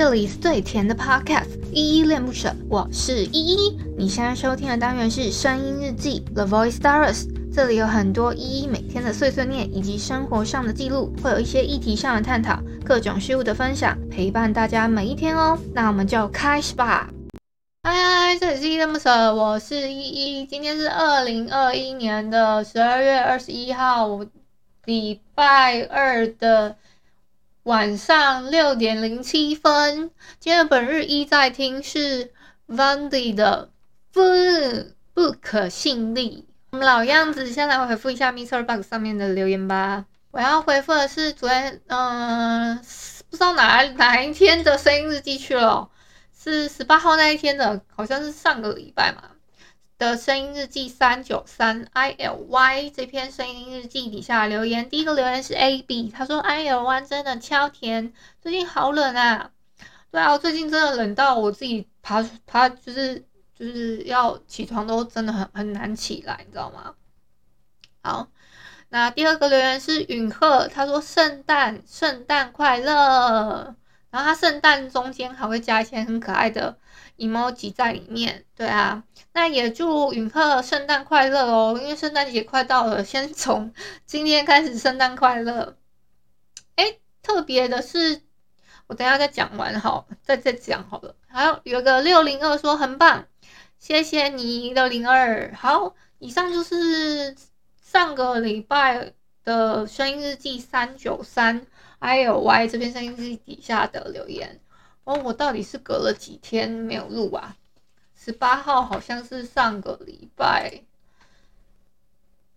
这里是最甜的 Podcast，依依恋不舍，我是依依。你现在收听的单元是声音日记 The Voice Diaries，这里有很多依依每天的碎碎念以及生活上的记录，会有一些议题上的探讨，各种事物的分享，陪伴大家每一天哦。那我们就开始吧。嗨嗨，这里是依依恋不舍，我是依依。今天是二零二一年的十二月二十一号，礼拜二的。晚上六点零七分，今天的本日一在听是 Vandy 的不不可信力。我们老样子，先来回复一下 Mr. Bug 上面的留言吧。我要回复的是昨天，嗯、不知道哪哪一天的声音日记去了，是十八号那一天的，好像是上个礼拜嘛。的声音日记三九三 I L Y 这篇声音日记底下留言，第一个留言是 A B，他说 I L Y 真的超甜，最近好冷啊。对啊，最近真的冷到我自己爬爬就是就是要起床都真的很很难起来，你知道吗？好，那第二个留言是允贺，他说圣诞圣诞快乐，然后他圣诞中间还会加一些很可爱的 emoji 在里面，对啊。那也祝允赫圣诞快乐哦，因为圣诞节快到了，先从今天开始圣诞快乐。哎，特别的是，我等下再讲完好，再再讲好了。还有有个六零二说很棒，谢谢你六零二。好，以上就是上个礼拜的声音日记三九三 I L Y 这篇声音日记底下的留言。哦，我到底是隔了几天没有录啊？十八号好像是上个礼拜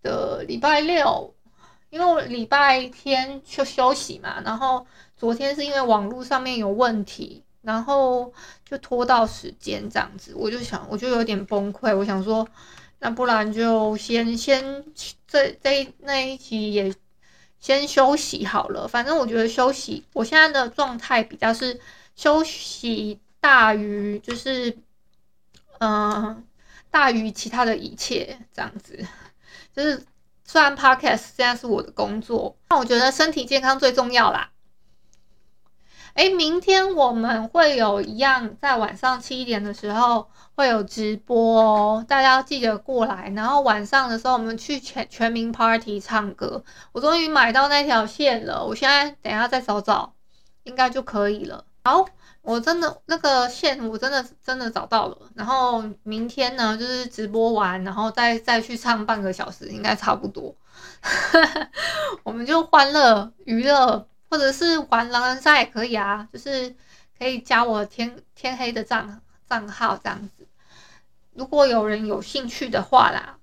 的礼拜六，因为我礼拜天就休息嘛，然后昨天是因为网络上面有问题，然后就拖到时间这样子，我就想我就有点崩溃，我想说那不然就先先这这那一期也先休息好了，反正我觉得休息，我现在的状态比较是休息大于就是。嗯，大于其他的一切，这样子，就是虽然 Podcast 现在是我的工作，但我觉得身体健康最重要啦。哎，明天我们会有一样，在晚上七点的时候会有直播哦，大家要记得过来。然后晚上的时候，我们去全全民 Party 唱歌。我终于买到那条线了，我现在等下再找找，应该就可以了。好。我真的那个线，我真的真的找到了。然后明天呢，就是直播完，然后再再去唱半个小时，应该差不多。我们就欢乐娱乐，或者是玩狼人杀也可以啊，就是可以加我天天黑的账账号这样子。如果有人有兴趣的话啦，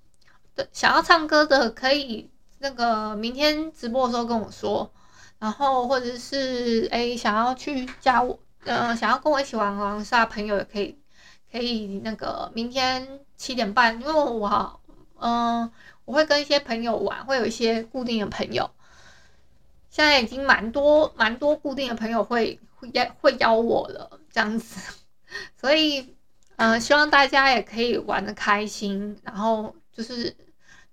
想要唱歌的可以那个明天直播的时候跟我说，然后或者是诶想要去加我。嗯、呃，想要跟我一起玩狼人杀朋友也可以，可以那个明天七点半，因为我，嗯、我会跟一些朋友玩，会有一些固定的朋友，现在已经蛮多蛮多固定的朋友会会邀会邀我了，这样子，所以，嗯、希望大家也可以玩得开心，然后就是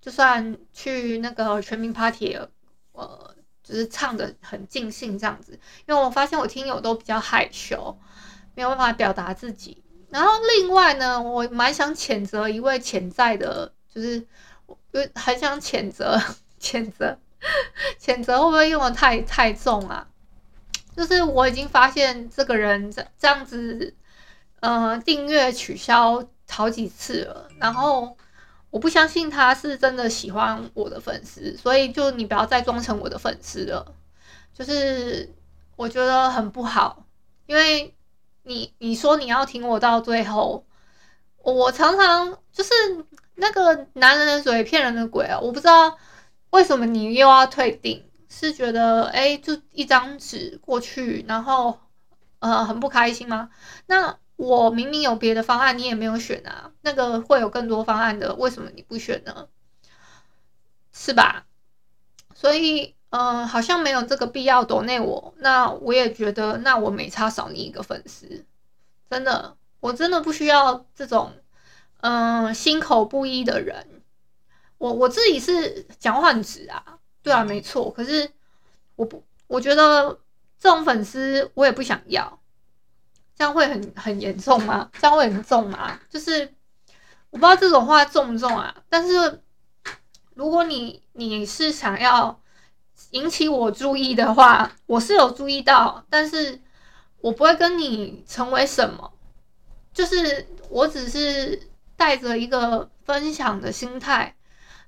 就算去那个全民 Party，呃。就是唱得很尽兴这样子，因为我发现我听友都比较害羞，没有办法表达自己。然后另外呢，我蛮想谴责一位潜在的，就是我很想谴责、谴责、谴责会不会用得太太重啊？就是我已经发现这个人这这样子，呃，订阅取消好几次了，然后。我不相信他是真的喜欢我的粉丝，所以就你不要再装成我的粉丝了。就是我觉得很不好，因为你你说你要听我到最后，我常常就是那个男人的嘴骗人的鬼啊！我不知道为什么你又要退订，是觉得哎，就一张纸过去，然后呃很不开心吗？那。我明明有别的方案，你也没有选啊。那个会有更多方案的，为什么你不选呢？是吧？所以，嗯、好像没有这个必要躲内我。那我也觉得，那我没差少你一个粉丝，真的，我真的不需要这种，嗯、心口不一的人。我我自己是讲话很直啊，对啊，没错。可是我不，我觉得这种粉丝我也不想要。这样会很很严重吗？这样会很重吗？就是我不知道这种话重不重啊。但是如果你你是想要引起我注意的话，我是有注意到，但是我不会跟你成为什么，就是我只是带着一个分享的心态，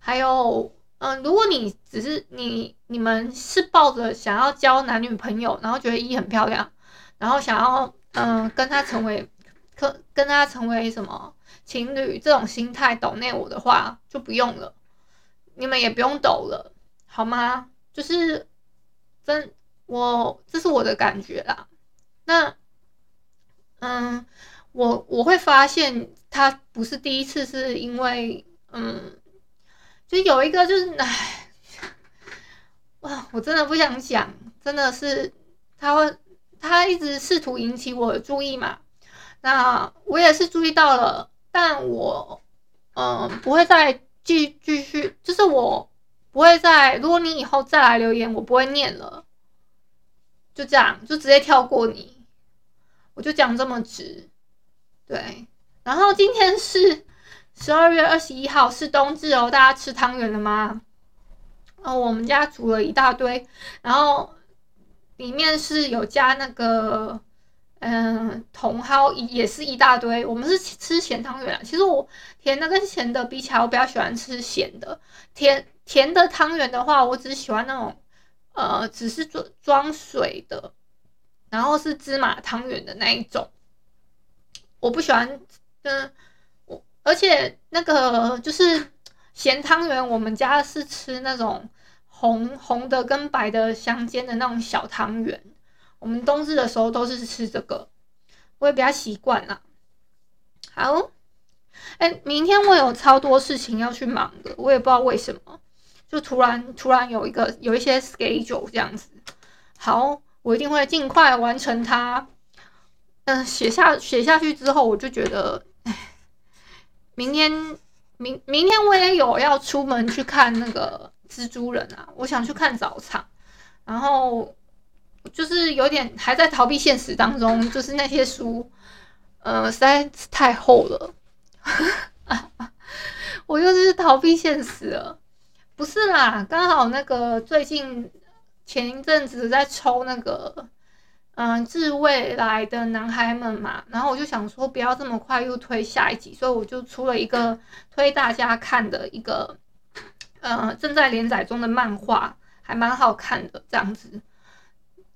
还有。嗯，如果你只是你你们是抱着想要交男女朋友，然后觉得一很漂亮，然后想要嗯跟他成为可跟他成为什么情侣这种心态抖内我的话就不用了，你们也不用抖了，好吗？就是真我这是我的感觉啦。那嗯，我我会发现他不是第一次，是因为嗯。就有一个，就是唉，哇！我真的不想讲，真的是他会，他一直试图引起我的注意嘛。那我也是注意到了，但我嗯、不会再继继续，就是我不会再。如果你以后再来留言，我不会念了，就这样，就直接跳过你。我就讲这么直，对。然后今天是。十二月二十一号是冬至哦，大家吃汤圆了吗？哦，我们家煮了一大堆，然后里面是有加那个，嗯，茼蒿也是一大堆。我们是吃咸汤圆啊。其实我甜的跟咸的比起来，我比较喜欢吃咸的。甜甜的汤圆的话，我只喜欢那种，呃，只是装装水的，然后是芝麻汤圆的那一种。我不喜欢，嗯。而且那个就是咸汤圆，我们家是吃那种红红的跟白的相间的那种小汤圆。我们冬至的时候都是吃这个，我也比较习惯啦。好，哎、明天我有超多事情要去忙的，我也不知道为什么，就突然突然有一个有一些 schedule 这样子。好，我一定会尽快完成它。嗯，写下写下去之后，我就觉得。明天，明明天我也有要出门去看那个蜘蛛人啊，我想去看早场，然后就是有点还在逃避现实当中，就是那些书，呃，实在是太厚了，我就是逃避现实了，不是啦，刚好那个最近前一阵子在抽那个。嗯，致未来的男孩们嘛，然后我就想说，不要这么快又推下一集，所以我就出了一个推大家看的一个，呃，正在连载中的漫画，还蛮好看的，这样子，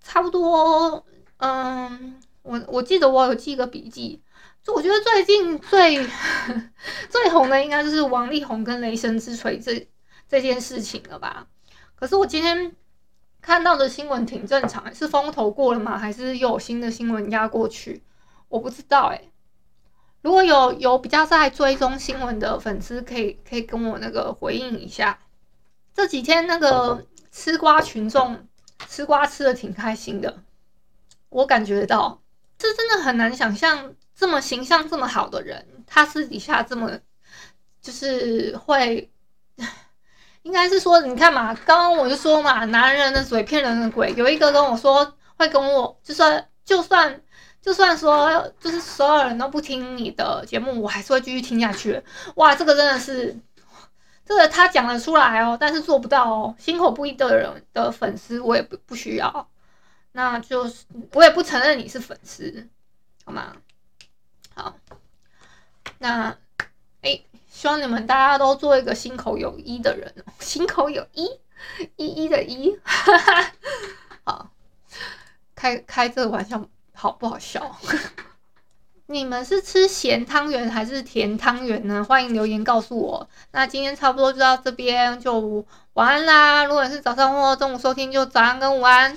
差不多，嗯，我我记得我有记个笔记，就我觉得最近最 最红的应该就是王力宏跟雷神之锤这这件事情了吧？可是我今天。看到的新闻挺正常，是风头过了吗？还是又有新的新闻压过去？我不知道哎。如果有有比较在追踪新闻的粉丝，可以可以跟我那个回应一下。这几天那个吃瓜群众吃瓜吃的挺开心的，我感觉到，这真的很难想象，这么形象这么好的人，他私底下这么就是会。应该是说，你看嘛，刚刚我就说嘛，男人的嘴骗人的鬼。有一个跟我说会跟我，就算就算就算说，就是所有人都不听你的节目，我还是会继续听下去。哇，这个真的是，这个他讲得出来哦，但是做不到哦。心口不一的人的粉丝，我也不不需要。那就是我也不承认你是粉丝，好吗？好，那哎。希望你们大家都做一个心口有一的人，心口有一，一一的一，哈哈，好，开开这个玩笑好不好笑？你们是吃咸汤圆还是甜汤圆呢？欢迎留言告诉我。那今天差不多就到这边，就晚安啦。如果是早上或中午收听，就早安跟午安。